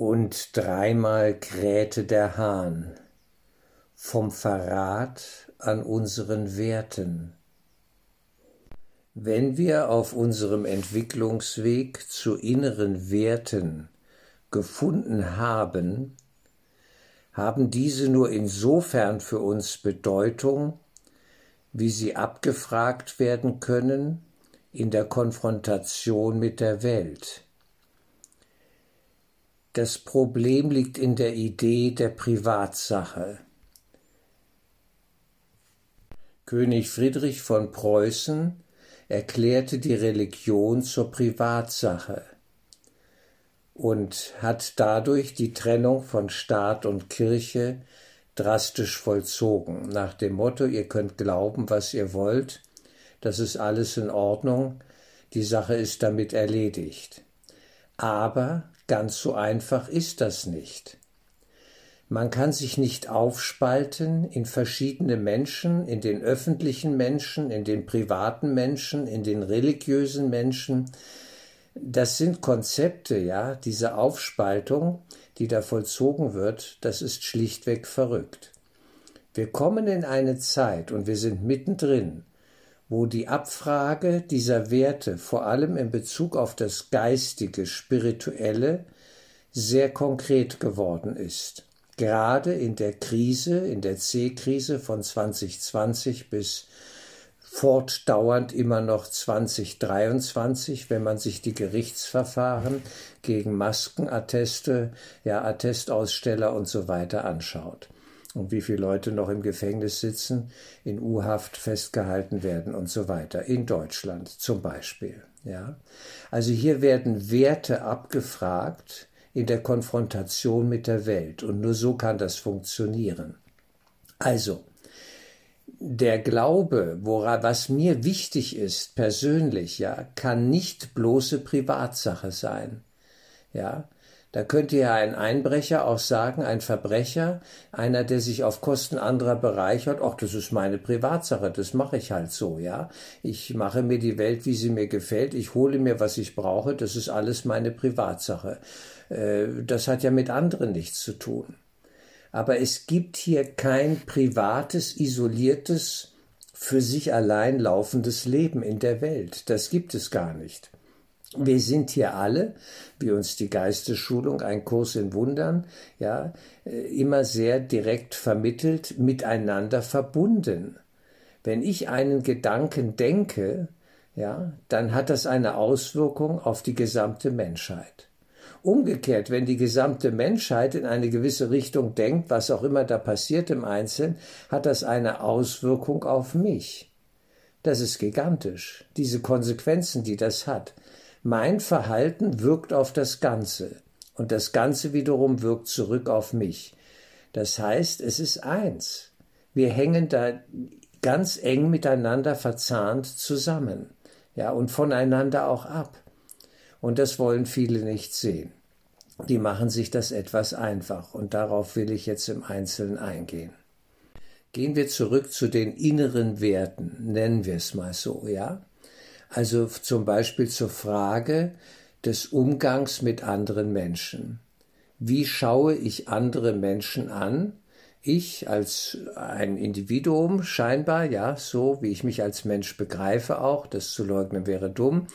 Und dreimal krähte der Hahn vom Verrat an unseren Werten. Wenn wir auf unserem Entwicklungsweg zu inneren Werten gefunden haben, haben diese nur insofern für uns Bedeutung, wie sie abgefragt werden können in der Konfrontation mit der Welt. Das Problem liegt in der Idee der Privatsache. König Friedrich von Preußen erklärte die Religion zur Privatsache und hat dadurch die Trennung von Staat und Kirche drastisch vollzogen, nach dem Motto, ihr könnt glauben, was ihr wollt, das ist alles in Ordnung, die Sache ist damit erledigt. Aber Ganz so einfach ist das nicht. Man kann sich nicht aufspalten in verschiedene Menschen, in den öffentlichen Menschen, in den privaten Menschen, in den religiösen Menschen. Das sind Konzepte, ja, diese Aufspaltung, die da vollzogen wird, das ist schlichtweg verrückt. Wir kommen in eine Zeit und wir sind mittendrin, wo die Abfrage dieser Werte vor allem in Bezug auf das Geistige, Spirituelle sehr konkret geworden ist. Gerade in der Krise, in der C-Krise von 2020 bis fortdauernd immer noch 2023, wenn man sich die Gerichtsverfahren gegen Maskenatteste, ja, Attestaussteller und so weiter anschaut und wie viele Leute noch im Gefängnis sitzen, in U-Haft festgehalten werden und so weiter. In Deutschland zum Beispiel. Ja. Also hier werden Werte abgefragt in der Konfrontation mit der Welt und nur so kann das funktionieren. Also, der Glaube, woran, was mir wichtig ist, persönlich, ja, kann nicht bloße Privatsache sein. Ja, da könnte ja ein Einbrecher auch sagen, ein Verbrecher, einer, der sich auf Kosten anderer bereichert, ach, das ist meine Privatsache, das mache ich halt so, ja. Ich mache mir die Welt, wie sie mir gefällt, ich hole mir, was ich brauche, das ist alles meine Privatsache. Äh, das hat ja mit anderen nichts zu tun. Aber es gibt hier kein privates, isoliertes, für sich allein laufendes Leben in der Welt. Das gibt es gar nicht. Wir sind hier alle, wie uns die Geistesschulung, ein Kurs in Wundern, ja, äh, immer sehr direkt vermittelt, miteinander verbunden. Wenn ich einen Gedanken denke, ja, dann hat das eine Auswirkung auf die gesamte Menschheit. Umgekehrt, wenn die gesamte Menschheit in eine gewisse Richtung denkt, was auch immer da passiert im Einzelnen, hat das eine Auswirkung auf mich. Das ist gigantisch, diese Konsequenzen, die das hat. Mein Verhalten wirkt auf das Ganze und das Ganze wiederum wirkt zurück auf mich. Das heißt, es ist eins. Wir hängen da ganz eng miteinander verzahnt zusammen, ja, und voneinander auch ab. Und das wollen viele nicht sehen. Die machen sich das etwas einfach und darauf will ich jetzt im Einzelnen eingehen. Gehen wir zurück zu den inneren Werten, nennen wir es mal so, ja? Also zum Beispiel zur Frage des Umgangs mit anderen Menschen. Wie schaue ich andere Menschen an? Ich als ein Individuum scheinbar, ja, so wie ich mich als Mensch begreife auch, das zu leugnen wäre dumm,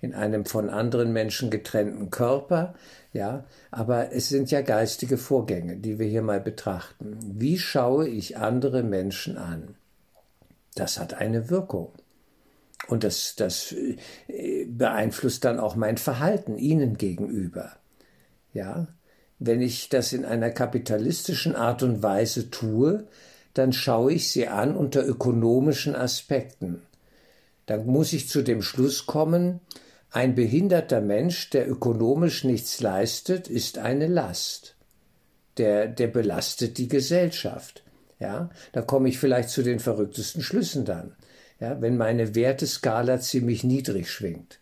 in einem von anderen Menschen getrennten Körper, ja, aber es sind ja geistige Vorgänge, die wir hier mal betrachten. Wie schaue ich andere Menschen an? Das hat eine Wirkung. Und das, das äh, beeinflusst dann auch mein Verhalten ihnen gegenüber. Ja, wenn ich das in einer kapitalistischen Art und Weise tue, dann schaue ich sie an unter ökonomischen Aspekten. Dann muss ich zu dem Schluss kommen, ein behinderter Mensch, der ökonomisch nichts leistet, ist eine Last. Der, der belastet die Gesellschaft. Ja, da komme ich vielleicht zu den verrücktesten Schlüssen dann ja, wenn meine Werteskala ziemlich niedrig schwingt,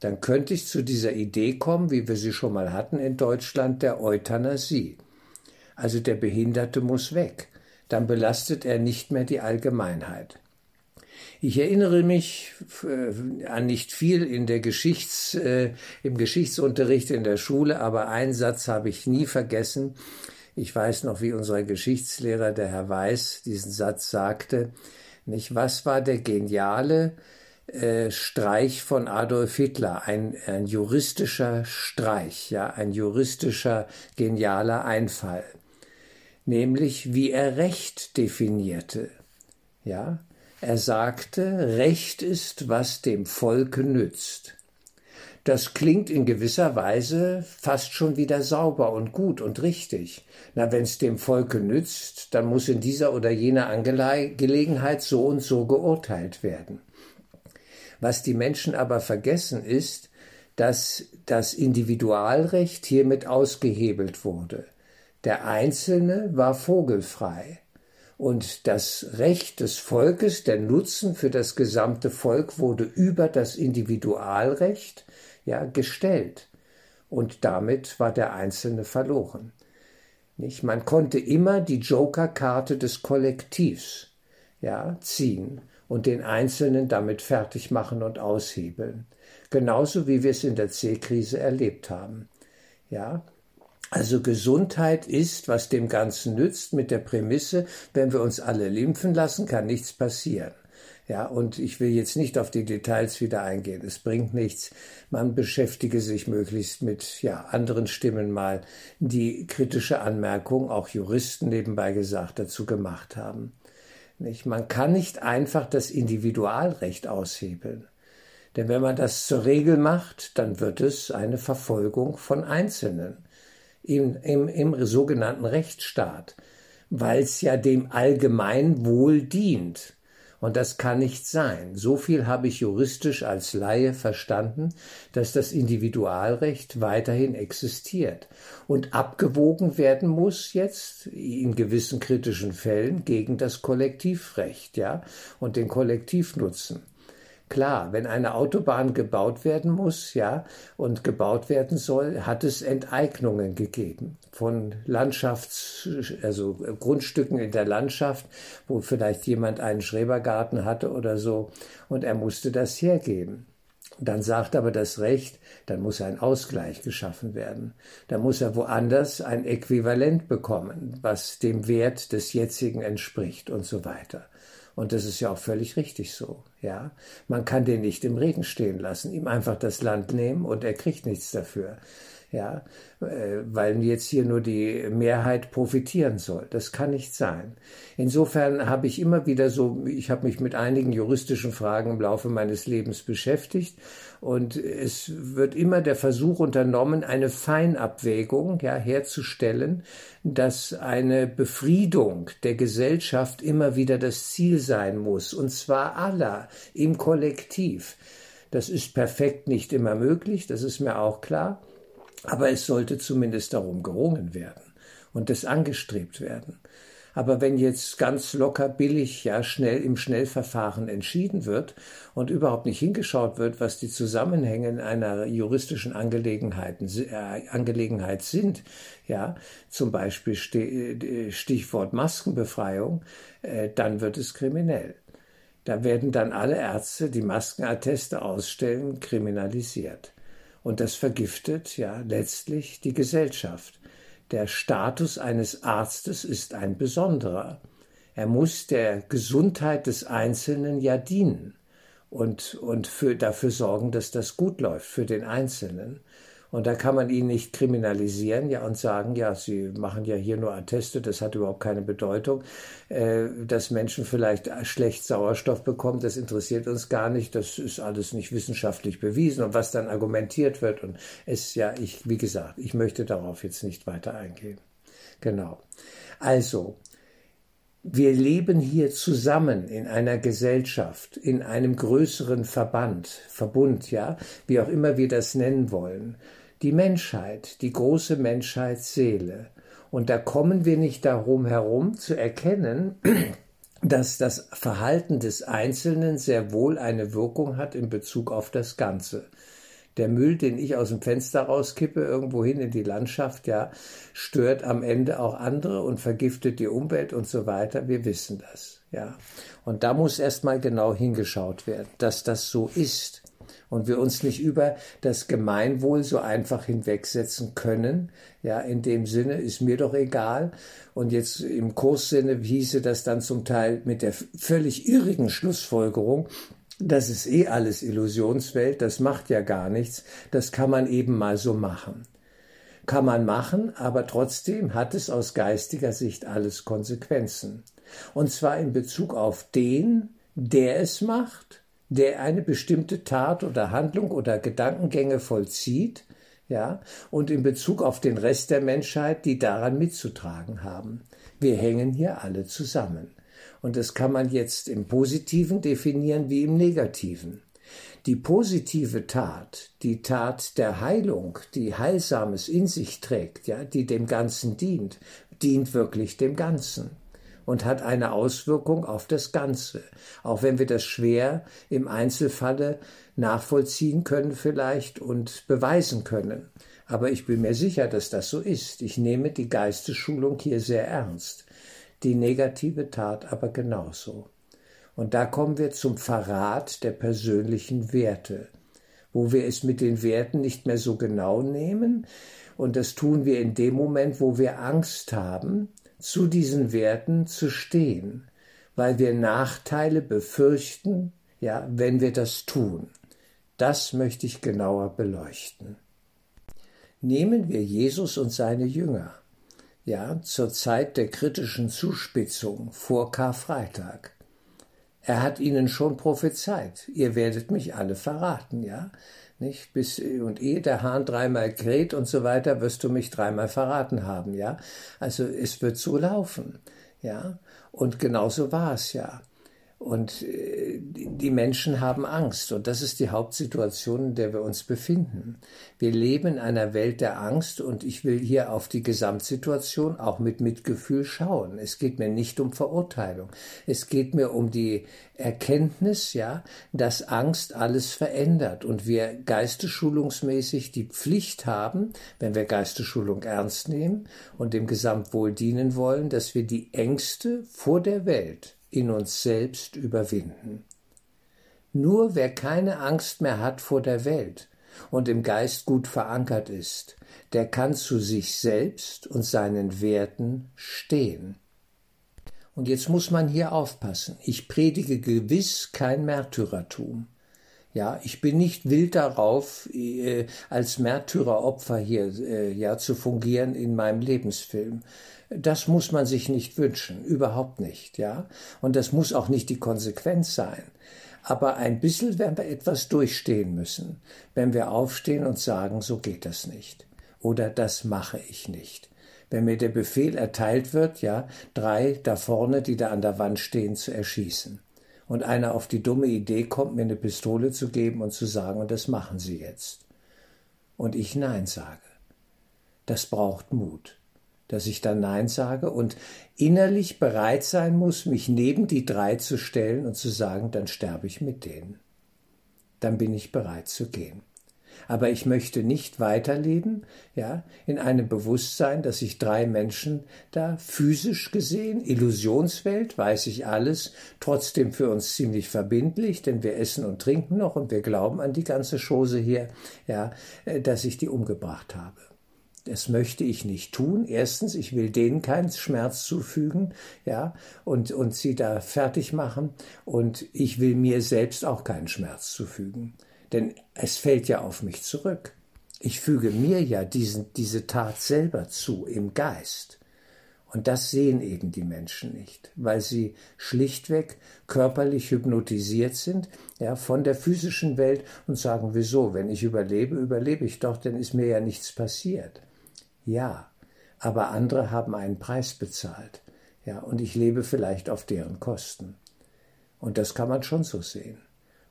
dann könnte ich zu dieser Idee kommen, wie wir sie schon mal hatten in Deutschland, der Euthanasie. Also der Behinderte muss weg, dann belastet er nicht mehr die Allgemeinheit. Ich erinnere mich äh, an nicht viel in der Geschichts, äh, im Geschichtsunterricht in der Schule, aber einen Satz habe ich nie vergessen. Ich weiß noch, wie unser Geschichtslehrer, der Herr Weiß, diesen Satz sagte. Nicht, was war der geniale äh, Streich von Adolf Hitler? Ein, ein juristischer Streich, ja, ein juristischer genialer Einfall. Nämlich, wie er Recht definierte. Ja, er sagte, Recht ist, was dem Volke nützt. Das klingt in gewisser Weise fast schon wieder sauber und gut und richtig. Na, wenn es dem Volke nützt, dann muss in dieser oder jener Angelegenheit so und so geurteilt werden. Was die Menschen aber vergessen ist, dass das Individualrecht hiermit ausgehebelt wurde. Der Einzelne war vogelfrei und das Recht des Volkes, der Nutzen für das gesamte Volk wurde über das Individualrecht ja gestellt und damit war der Einzelne verloren. Nicht? Man konnte immer die Joker-Karte des Kollektivs ja, ziehen und den Einzelnen damit fertig machen und aushebeln. Genauso wie wir es in der C-Krise erlebt haben. Ja, also Gesundheit ist, was dem Ganzen nützt, mit der Prämisse, wenn wir uns alle limpfen lassen, kann nichts passieren. Ja, und ich will jetzt nicht auf die Details wieder eingehen. Es bringt nichts. Man beschäftige sich möglichst mit, ja, anderen Stimmen mal, die kritische Anmerkungen, auch Juristen nebenbei gesagt, dazu gemacht haben. Nicht? Man kann nicht einfach das Individualrecht aushebeln. Denn wenn man das zur Regel macht, dann wird es eine Verfolgung von Einzelnen im, im, im sogenannten Rechtsstaat, weil es ja dem Allgemeinwohl dient. Und das kann nicht sein. So viel habe ich juristisch als Laie verstanden, dass das Individualrecht weiterhin existiert und abgewogen werden muss jetzt in gewissen kritischen Fällen gegen das Kollektivrecht, ja, und den Kollektivnutzen. Klar, wenn eine Autobahn gebaut werden muss, ja, und gebaut werden soll, hat es Enteignungen gegeben von Landschafts-, also Grundstücken in der Landschaft, wo vielleicht jemand einen Schrebergarten hatte oder so, und er musste das hergeben. Dann sagt aber das Recht, dann muss ein Ausgleich geschaffen werden. Dann muss er woanders ein Äquivalent bekommen, was dem Wert des jetzigen entspricht und so weiter. Und das ist ja auch völlig richtig so. Ja, man kann den nicht im Regen stehen lassen, ihm einfach das Land nehmen und er kriegt nichts dafür. Ja, äh, weil jetzt hier nur die Mehrheit profitieren soll. Das kann nicht sein. Insofern habe ich immer wieder so, ich habe mich mit einigen juristischen Fragen im Laufe meines Lebens beschäftigt und es wird immer der Versuch unternommen, eine Feinabwägung ja, herzustellen, dass eine Befriedung der Gesellschaft immer wieder das Ziel sein muss, und zwar aller im Kollektiv. Das ist perfekt nicht immer möglich, das ist mir auch klar, aber es sollte zumindest darum gerungen werden und es angestrebt werden. Aber wenn jetzt ganz locker billig, ja, schnell im Schnellverfahren entschieden wird und überhaupt nicht hingeschaut wird, was die Zusammenhänge einer juristischen Angelegenheit, äh, Angelegenheit sind, ja, zum Beispiel äh, Stichwort Maskenbefreiung, äh, dann wird es kriminell. Da werden dann alle Ärzte, die Maskenatteste ausstellen, kriminalisiert. Und das vergiftet ja letztlich die Gesellschaft. Der Status eines Arztes ist ein besonderer. Er muss der Gesundheit des Einzelnen ja dienen und, und für, dafür sorgen, dass das gut läuft für den Einzelnen. Und da kann man ihn nicht kriminalisieren ja, und sagen, ja, Sie machen ja hier nur Atteste, das hat überhaupt keine Bedeutung. Äh, dass Menschen vielleicht schlecht Sauerstoff bekommen, das interessiert uns gar nicht, das ist alles nicht wissenschaftlich bewiesen. Und was dann argumentiert wird, und es ja, ich, wie gesagt, ich möchte darauf jetzt nicht weiter eingehen. Genau. Also, wir leben hier zusammen in einer Gesellschaft, in einem größeren Verband, Verbund, ja, wie auch immer wir das nennen wollen die Menschheit, die große Menschheitsseele. Und da kommen wir nicht darum herum zu erkennen, dass das Verhalten des Einzelnen sehr wohl eine Wirkung hat in Bezug auf das Ganze. Der Müll, den ich aus dem Fenster rauskippe, irgendwo hin in die Landschaft, ja, stört am Ende auch andere und vergiftet die Umwelt und so weiter. Wir wissen das, ja. Und da muss erstmal genau hingeschaut werden, dass das so ist und wir uns nicht über das Gemeinwohl so einfach hinwegsetzen können. Ja, in dem Sinne ist mir doch egal. Und jetzt im Kurssinne hieße das dann zum Teil mit der völlig irrigen Schlussfolgerung, das ist eh alles Illusionswelt, das macht ja gar nichts, das kann man eben mal so machen. Kann man machen, aber trotzdem hat es aus geistiger Sicht alles Konsequenzen. Und zwar in Bezug auf den, der es macht, der eine bestimmte Tat oder Handlung oder Gedankengänge vollzieht, ja, und in Bezug auf den Rest der Menschheit, die daran mitzutragen haben. Wir hängen hier alle zusammen. Und das kann man jetzt im Positiven definieren wie im Negativen. Die positive Tat, die Tat der Heilung, die Heilsames in sich trägt, ja, die dem Ganzen dient, dient wirklich dem Ganzen und hat eine Auswirkung auf das Ganze, auch wenn wir das schwer im Einzelfalle nachvollziehen können vielleicht und beweisen können. Aber ich bin mir sicher, dass das so ist. Ich nehme die Geistesschulung hier sehr ernst die negative Tat aber genauso. Und da kommen wir zum Verrat der persönlichen Werte, wo wir es mit den Werten nicht mehr so genau nehmen. Und das tun wir in dem Moment, wo wir Angst haben, zu diesen Werten zu stehen, weil wir Nachteile befürchten, ja, wenn wir das tun. Das möchte ich genauer beleuchten. Nehmen wir Jesus und seine Jünger ja, zur Zeit der kritischen Zuspitzung vor Karfreitag. Er hat ihnen schon prophezeit, ihr werdet mich alle verraten, ja, nicht? Bis, und ehe der Hahn dreimal kräht und so weiter, wirst du mich dreimal verraten haben, ja. Also es wird so laufen, ja. Und genauso war es ja. Und äh, die Menschen haben Angst. Und das ist die Hauptsituation, in der wir uns befinden. Wir leben in einer Welt der Angst und ich will hier auf die Gesamtsituation auch mit Mitgefühl schauen. Es geht mir nicht um Verurteilung. Es geht mir um die Erkenntnis, ja, dass Angst alles verändert und wir geistesschulungsmäßig die Pflicht haben, wenn wir Geistesschulung ernst nehmen und dem Gesamtwohl dienen wollen, dass wir die Ängste vor der Welt in uns selbst überwinden. Nur wer keine Angst mehr hat vor der Welt und im Geist gut verankert ist, der kann zu sich selbst und seinen Werten stehen. Und jetzt muss man hier aufpassen. Ich predige gewiss kein Märtyrertum. Ja, ich bin nicht wild darauf, äh, als Märtyreropfer hier äh, ja zu fungieren in meinem Lebensfilm. Das muss man sich nicht wünschen, überhaupt nicht, ja. Und das muss auch nicht die Konsequenz sein. Aber ein bisschen werden wir etwas durchstehen müssen, wenn wir aufstehen und sagen, so geht das nicht. Oder das mache ich nicht. Wenn mir der Befehl erteilt wird, ja, drei da vorne, die da an der Wand stehen, zu erschießen und einer auf die dumme Idee kommt, mir eine Pistole zu geben und zu sagen, und das machen Sie jetzt. Und ich Nein sage. Das braucht Mut, dass ich dann Nein sage und innerlich bereit sein muss, mich neben die drei zu stellen und zu sagen, dann sterbe ich mit denen. Dann bin ich bereit zu gehen aber ich möchte nicht weiterleben, ja, in einem Bewusstsein, dass sich drei Menschen da physisch gesehen, Illusionswelt, weiß ich alles, trotzdem für uns ziemlich verbindlich, denn wir essen und trinken noch und wir glauben an die ganze Chose hier, ja, äh, dass ich die umgebracht habe. Das möchte ich nicht tun. Erstens, ich will denen keinen Schmerz zufügen, ja, und, und sie da fertig machen. Und ich will mir selbst auch keinen Schmerz zufügen. Denn es fällt ja auf mich zurück. Ich füge mir ja diesen, diese Tat selber zu im Geist. Und das sehen eben die Menschen nicht, weil sie schlichtweg körperlich hypnotisiert sind, ja, von der physischen Welt und sagen, wieso, wenn ich überlebe, überlebe ich doch, denn ist mir ja nichts passiert. Ja, aber andere haben einen Preis bezahlt, ja, und ich lebe vielleicht auf deren Kosten. Und das kann man schon so sehen.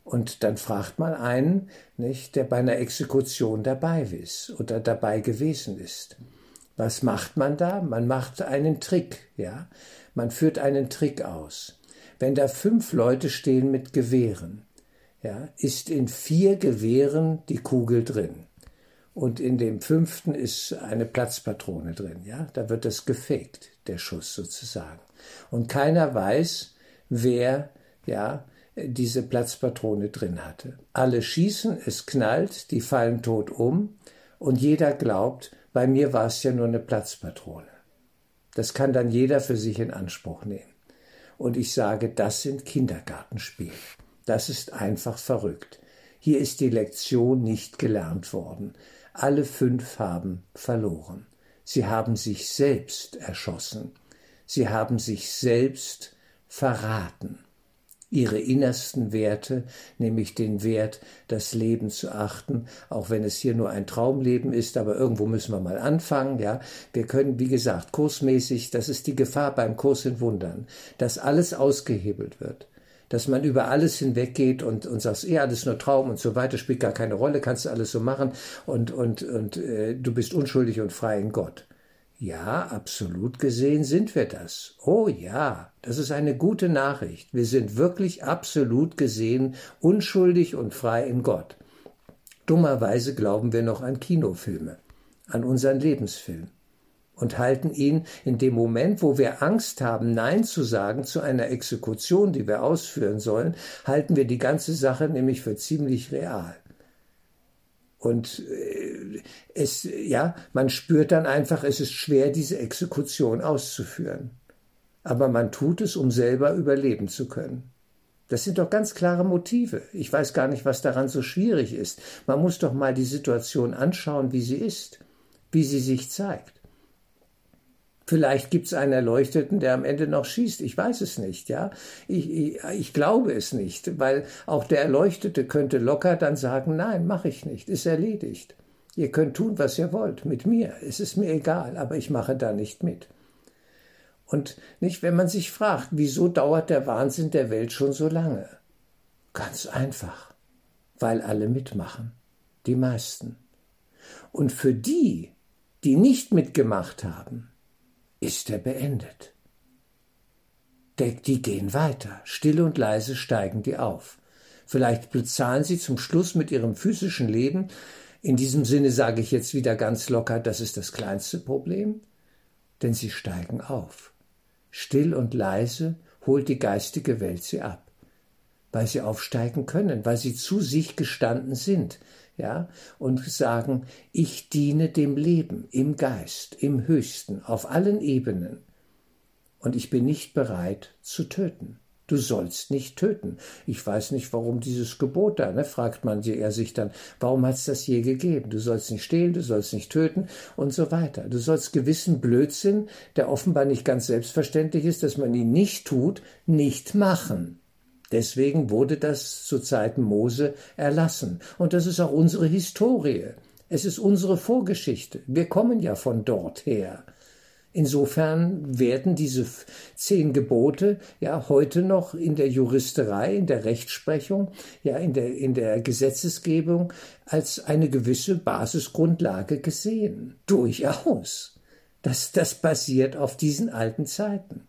Und dann fragt man einen, nicht, der bei einer Exekution dabei ist oder dabei gewesen ist. Was macht man da? Man macht einen Trick, ja. Man führt einen Trick aus. Wenn da fünf Leute stehen mit Gewehren, ja, ist in vier Gewehren die Kugel drin. Und in dem fünften ist eine Platzpatrone drin, ja. Da wird das gefaked, der Schuss sozusagen. Und keiner weiß, wer, ja, diese Platzpatrone drin hatte. Alle schießen, es knallt, die fallen tot um und jeder glaubt, bei mir war es ja nur eine Platzpatrone. Das kann dann jeder für sich in Anspruch nehmen. Und ich sage, das sind Kindergartenspiele. Das ist einfach verrückt. Hier ist die Lektion nicht gelernt worden. Alle fünf haben verloren. Sie haben sich selbst erschossen. Sie haben sich selbst verraten ihre innersten Werte, nämlich den Wert, das Leben zu achten, auch wenn es hier nur ein Traumleben ist, aber irgendwo müssen wir mal anfangen, ja. Wir können, wie gesagt, kursmäßig, das ist die Gefahr beim Kurs in Wundern, dass alles ausgehebelt wird dass man über alles hinweggeht und, und sagt, eh, alles nur Traum und so weiter, spielt gar keine Rolle, kannst du alles so machen und, und, und äh, du bist unschuldig und frei in Gott. Ja, absolut gesehen sind wir das. Oh ja, das ist eine gute Nachricht. Wir sind wirklich absolut gesehen unschuldig und frei in Gott. Dummerweise glauben wir noch an Kinofilme, an unseren Lebensfilm und halten ihn in dem Moment, wo wir Angst haben, Nein zu sagen zu einer Exekution, die wir ausführen sollen, halten wir die ganze Sache nämlich für ziemlich real. Und äh, es, ja, man spürt dann einfach, es ist schwer, diese Exekution auszuführen. Aber man tut es, um selber überleben zu können. Das sind doch ganz klare Motive. Ich weiß gar nicht, was daran so schwierig ist. Man muss doch mal die Situation anschauen, wie sie ist, wie sie sich zeigt. Vielleicht gibt es einen Erleuchteten, der am Ende noch schießt. Ich weiß es nicht, ja. Ich, ich, ich glaube es nicht, weil auch der Erleuchtete könnte locker dann sagen, nein, mache ich nicht, ist erledigt. Ihr könnt tun, was ihr wollt, mit mir. Es ist mir egal, aber ich mache da nicht mit. Und nicht, wenn man sich fragt, wieso dauert der Wahnsinn der Welt schon so lange? Ganz einfach, weil alle mitmachen, die meisten. Und für die, die nicht mitgemacht haben, ist er beendet. Die gehen weiter, still und leise steigen die auf. Vielleicht bezahlen sie zum Schluss mit ihrem physischen Leben. In diesem Sinne sage ich jetzt wieder ganz locker, das ist das kleinste Problem, denn sie steigen auf. Still und leise holt die geistige Welt sie ab, weil sie aufsteigen können, weil sie zu sich gestanden sind, ja, und sagen, ich diene dem Leben im Geist, im Höchsten, auf allen Ebenen. Und ich bin nicht bereit zu töten. Du sollst nicht töten. Ich weiß nicht, warum dieses Gebot da, ne, fragt man er sich dann, warum hat es das je gegeben? Du sollst nicht stehlen, du sollst nicht töten und so weiter. Du sollst gewissen Blödsinn, der offenbar nicht ganz selbstverständlich ist, dass man ihn nicht tut, nicht machen. Deswegen wurde das zu Zeiten Mose erlassen. Und das ist auch unsere Historie. Es ist unsere Vorgeschichte. Wir kommen ja von dort her. Insofern werden diese zehn Gebote ja heute noch in der Juristerei, in der Rechtsprechung, ja in der, in der Gesetzesgebung als eine gewisse Basisgrundlage gesehen. Durchaus. Das, das basiert auf diesen alten Zeiten.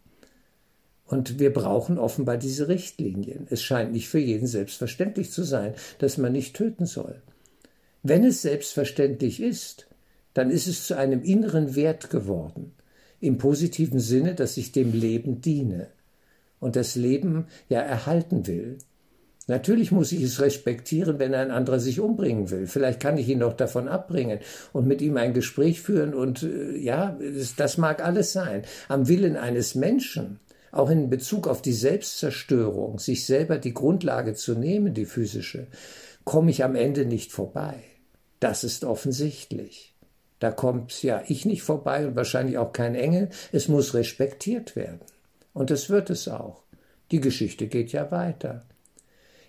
Und wir brauchen offenbar diese Richtlinien. Es scheint nicht für jeden selbstverständlich zu sein, dass man nicht töten soll. Wenn es selbstverständlich ist, dann ist es zu einem inneren Wert geworden, im positiven Sinne, dass ich dem Leben diene und das Leben ja erhalten will. Natürlich muss ich es respektieren, wenn ein anderer sich umbringen will. Vielleicht kann ich ihn noch davon abbringen und mit ihm ein Gespräch führen und äh, ja, das mag alles sein. Am Willen eines Menschen auch in Bezug auf die Selbstzerstörung, sich selber die Grundlage zu nehmen, die physische, komme ich am Ende nicht vorbei. Das ist offensichtlich. Da kommt ja ich nicht vorbei und wahrscheinlich auch kein Engel. Es muss respektiert werden. Und das wird es auch. Die Geschichte geht ja weiter.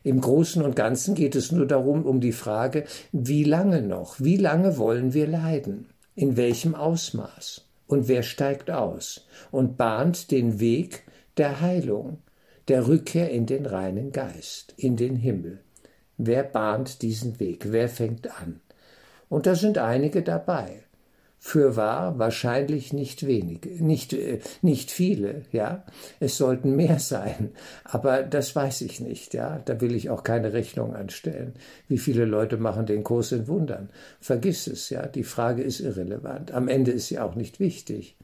Im Großen und Ganzen geht es nur darum, um die Frage, wie lange noch, wie lange wollen wir leiden, in welchem Ausmaß und wer steigt aus und bahnt den Weg der Heilung, der Rückkehr in den reinen Geist, in den Himmel. Wer bahnt diesen Weg? Wer fängt an? Und da sind einige dabei. für wahr wahrscheinlich nicht wenige, nicht, äh, nicht viele, ja. Es sollten mehr sein, aber das weiß ich nicht, ja. Da will ich auch keine Rechnung anstellen. Wie viele Leute machen den Kurs in Wundern? Vergiss es, ja. Die Frage ist irrelevant. Am Ende ist sie auch nicht wichtig.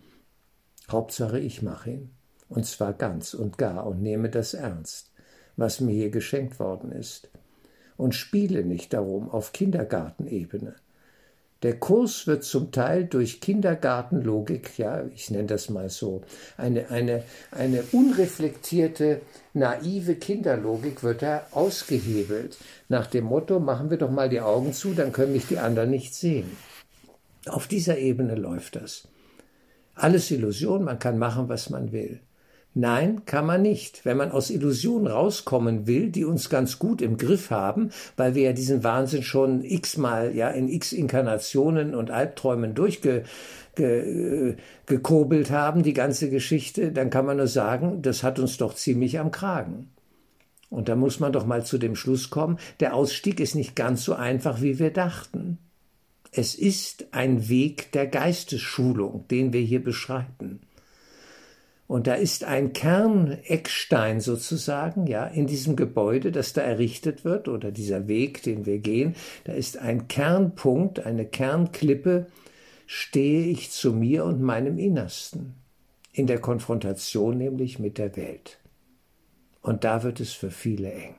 Hauptsache, ich mache ihn. Und zwar ganz und gar und nehme das ernst, was mir hier geschenkt worden ist. Und spiele nicht darum auf Kindergartenebene der Kurs wird zum Teil durch Kindergartenlogik, ja, ich nenne das mal so, eine, eine, eine unreflektierte, naive Kinderlogik wird da ausgehebelt. Nach dem Motto, machen wir doch mal die Augen zu, dann können mich die anderen nicht sehen. Auf dieser Ebene läuft das. Alles Illusion, man kann machen, was man will. Nein, kann man nicht. Wenn man aus Illusionen rauskommen will, die uns ganz gut im Griff haben, weil wir ja diesen Wahnsinn schon x-mal, ja, in x Inkarnationen und Albträumen durchgekobelt ge, äh, haben, die ganze Geschichte, dann kann man nur sagen, das hat uns doch ziemlich am Kragen. Und da muss man doch mal zu dem Schluss kommen, der Ausstieg ist nicht ganz so einfach, wie wir dachten. Es ist ein Weg der Geistesschulung, den wir hier beschreiten. Und da ist ein Kerneckstein sozusagen, ja, in diesem Gebäude, das da errichtet wird, oder dieser Weg, den wir gehen, da ist ein Kernpunkt, eine Kernklippe, stehe ich zu mir und meinem Innersten, in der Konfrontation nämlich mit der Welt. Und da wird es für viele eng.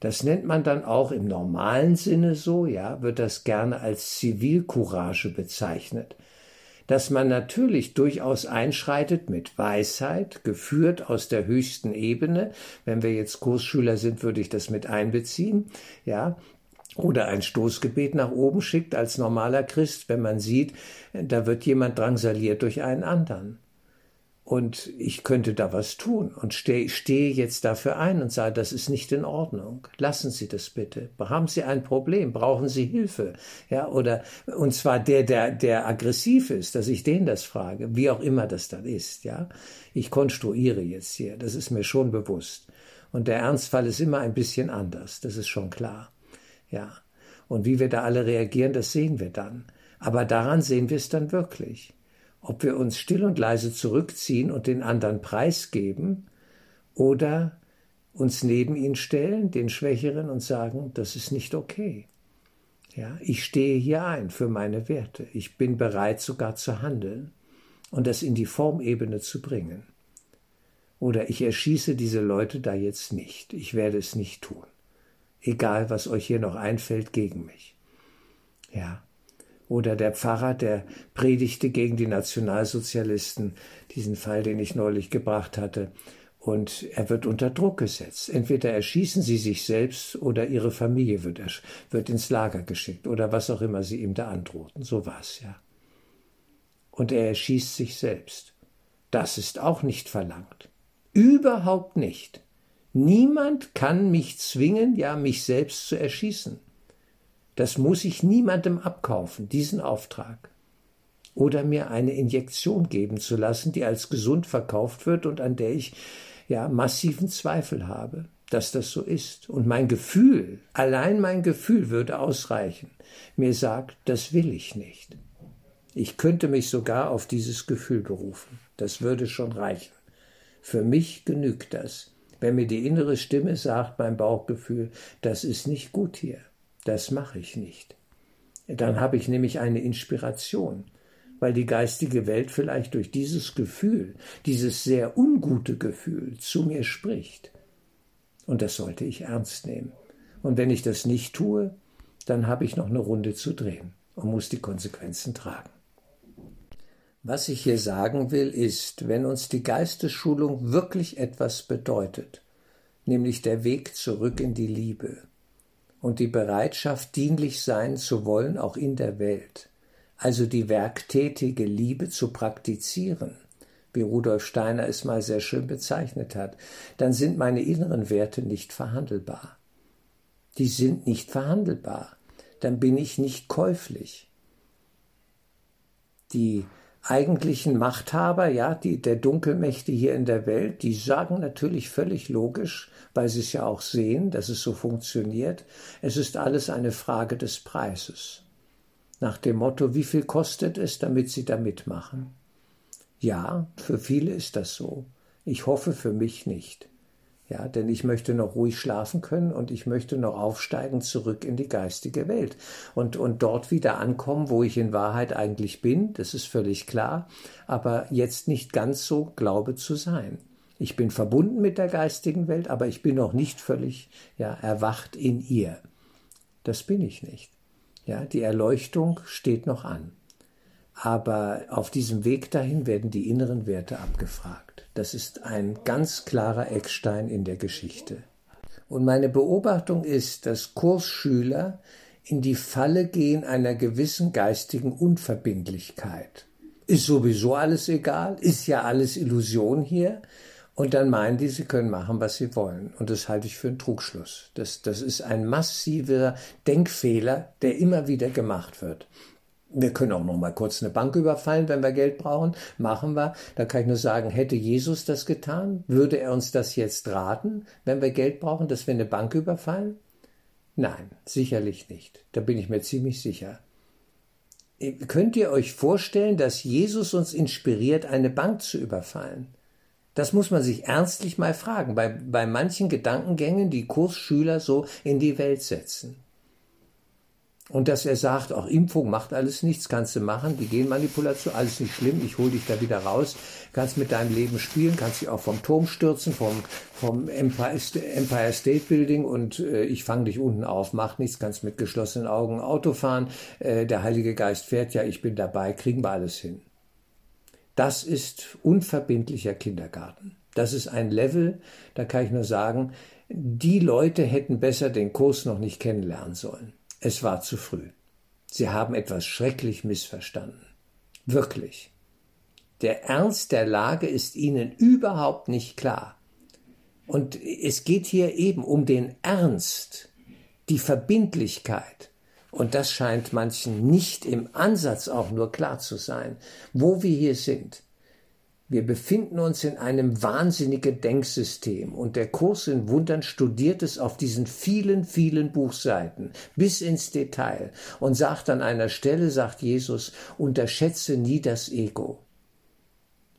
Das nennt man dann auch im normalen Sinne so, ja, wird das gerne als Zivilcourage bezeichnet dass man natürlich durchaus einschreitet mit Weisheit, geführt aus der höchsten Ebene. Wenn wir jetzt Kursschüler sind, würde ich das mit einbeziehen, ja. Oder ein Stoßgebet nach oben schickt als normaler Christ, wenn man sieht, da wird jemand drangsaliert durch einen anderen und ich könnte da was tun und stehe, stehe jetzt dafür ein und sage, das ist nicht in Ordnung. Lassen Sie das bitte. Haben Sie ein Problem? Brauchen Sie Hilfe? Ja, oder, und zwar der, der, der aggressiv ist, dass ich den das frage, wie auch immer das dann ist, ja. Ich konstruiere jetzt hier, das ist mir schon bewusst. Und der Ernstfall ist immer ein bisschen anders, das ist schon klar. Ja. Und wie wir da alle reagieren, das sehen wir dann. Aber daran sehen wir es dann wirklich ob wir uns still und leise zurückziehen und den anderen preisgeben oder uns neben ihn stellen, den Schwächeren, und sagen, das ist nicht okay. Ja, ich stehe hier ein für meine Werte. Ich bin bereit sogar zu handeln und das in die Formebene zu bringen. Oder ich erschieße diese Leute da jetzt nicht. Ich werde es nicht tun. Egal, was euch hier noch einfällt gegen mich. Ja, oder der Pfarrer, der predigte gegen die Nationalsozialisten, diesen Fall, den ich neulich gebracht hatte. Und er wird unter Druck gesetzt. Entweder erschießen sie sich selbst oder ihre Familie wird, wird ins Lager geschickt oder was auch immer sie ihm da androhten. So war's ja. Und er erschießt sich selbst. Das ist auch nicht verlangt. Überhaupt nicht. Niemand kann mich zwingen, ja mich selbst zu erschießen. Das muss ich niemandem abkaufen, diesen Auftrag. Oder mir eine Injektion geben zu lassen, die als gesund verkauft wird und an der ich ja massiven Zweifel habe, dass das so ist. Und mein Gefühl, allein mein Gefühl würde ausreichen, mir sagt, das will ich nicht. Ich könnte mich sogar auf dieses Gefühl berufen. Das würde schon reichen. Für mich genügt das. Wenn mir die innere Stimme sagt, mein Bauchgefühl, das ist nicht gut hier. Das mache ich nicht. Dann habe ich nämlich eine Inspiration, weil die geistige Welt vielleicht durch dieses Gefühl, dieses sehr ungute Gefühl zu mir spricht. Und das sollte ich ernst nehmen. Und wenn ich das nicht tue, dann habe ich noch eine Runde zu drehen und muss die Konsequenzen tragen. Was ich hier sagen will, ist, wenn uns die Geistesschulung wirklich etwas bedeutet, nämlich der Weg zurück in die Liebe, und die Bereitschaft, dienlich sein zu wollen, auch in der Welt, also die werktätige Liebe zu praktizieren, wie Rudolf Steiner es mal sehr schön bezeichnet hat, dann sind meine inneren Werte nicht verhandelbar. Die sind nicht verhandelbar. Dann bin ich nicht käuflich. Die eigentlichen Machthaber, ja, die, der Dunkelmächte hier in der Welt, die sagen natürlich völlig logisch, weil sie es ja auch sehen, dass es so funktioniert, es ist alles eine Frage des Preises. Nach dem Motto, wie viel kostet es, damit Sie da mitmachen? Ja, für viele ist das so. Ich hoffe für mich nicht. Ja, denn ich möchte noch ruhig schlafen können und ich möchte noch aufsteigen zurück in die geistige Welt und, und dort wieder ankommen, wo ich in Wahrheit eigentlich bin, das ist völlig klar, aber jetzt nicht ganz so glaube zu sein. Ich bin verbunden mit der geistigen Welt, aber ich bin noch nicht völlig ja, erwacht in ihr. Das bin ich nicht. Ja, die Erleuchtung steht noch an. Aber auf diesem Weg dahin werden die inneren Werte abgefragt. Das ist ein ganz klarer Eckstein in der Geschichte. Und meine Beobachtung ist, dass Kursschüler in die Falle gehen einer gewissen geistigen Unverbindlichkeit. Ist sowieso alles egal, ist ja alles Illusion hier. Und dann meinen die, sie können machen, was sie wollen. Und das halte ich für einen Trugschluss. Das, das ist ein massiver Denkfehler, der immer wieder gemacht wird. Wir können auch noch mal kurz eine Bank überfallen, wenn wir Geld brauchen. Machen wir. Da kann ich nur sagen, hätte Jesus das getan? Würde er uns das jetzt raten, wenn wir Geld brauchen, dass wir eine Bank überfallen? Nein, sicherlich nicht. Da bin ich mir ziemlich sicher. Könnt ihr euch vorstellen, dass Jesus uns inspiriert, eine Bank zu überfallen? Das muss man sich ernstlich mal fragen, bei, bei manchen Gedankengängen, die Kursschüler so in die Welt setzen. Und dass er sagt, auch Impfung macht alles nichts, kannst du machen, die Genmanipulation, alles nicht schlimm, ich hole dich da wieder raus, kannst mit deinem Leben spielen, kannst dich auch vom Turm stürzen, vom, vom Empire, State Building und äh, ich fange dich unten auf, macht nichts, kannst mit geschlossenen Augen Auto fahren, äh, der Heilige Geist fährt ja, ich bin dabei, kriegen wir alles hin. Das ist unverbindlicher Kindergarten. Das ist ein Level, da kann ich nur sagen, die Leute hätten besser den Kurs noch nicht kennenlernen sollen. Es war zu früh. Sie haben etwas schrecklich missverstanden. Wirklich. Der Ernst der Lage ist ihnen überhaupt nicht klar. Und es geht hier eben um den Ernst, die Verbindlichkeit. Und das scheint manchen nicht im Ansatz auch nur klar zu sein, wo wir hier sind. Wir befinden uns in einem wahnsinnigen Denksystem und der Kurs in Wundern studiert es auf diesen vielen, vielen Buchseiten bis ins Detail und sagt an einer Stelle, sagt Jesus, unterschätze nie das Ego.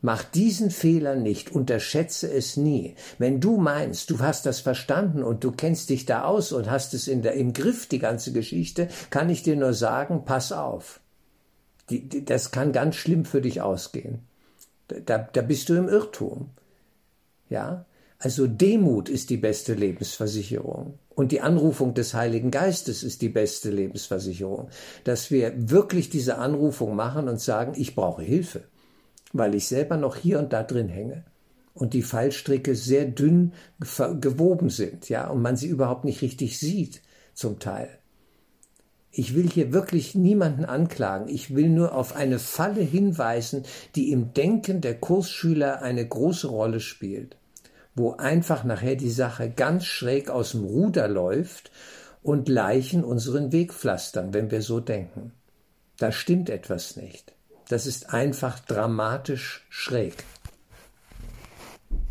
Mach diesen Fehler nicht, unterschätze es nie. Wenn du meinst, du hast das verstanden und du kennst dich da aus und hast es in der, im Griff, die ganze Geschichte, kann ich dir nur sagen, pass auf. Die, die, das kann ganz schlimm für dich ausgehen. Da, da bist du im Irrtum. Ja? Also Demut ist die beste Lebensversicherung. Und die Anrufung des Heiligen Geistes ist die beste Lebensversicherung. Dass wir wirklich diese Anrufung machen und sagen, ich brauche Hilfe, weil ich selber noch hier und da drin hänge und die Fallstricke sehr dünn gewoben sind, ja, und man sie überhaupt nicht richtig sieht, zum Teil. Ich will hier wirklich niemanden anklagen. Ich will nur auf eine Falle hinweisen, die im Denken der Kursschüler eine große Rolle spielt, wo einfach nachher die Sache ganz schräg aus dem Ruder läuft und Leichen unseren Weg pflastern, wenn wir so denken. Da stimmt etwas nicht. Das ist einfach dramatisch schräg.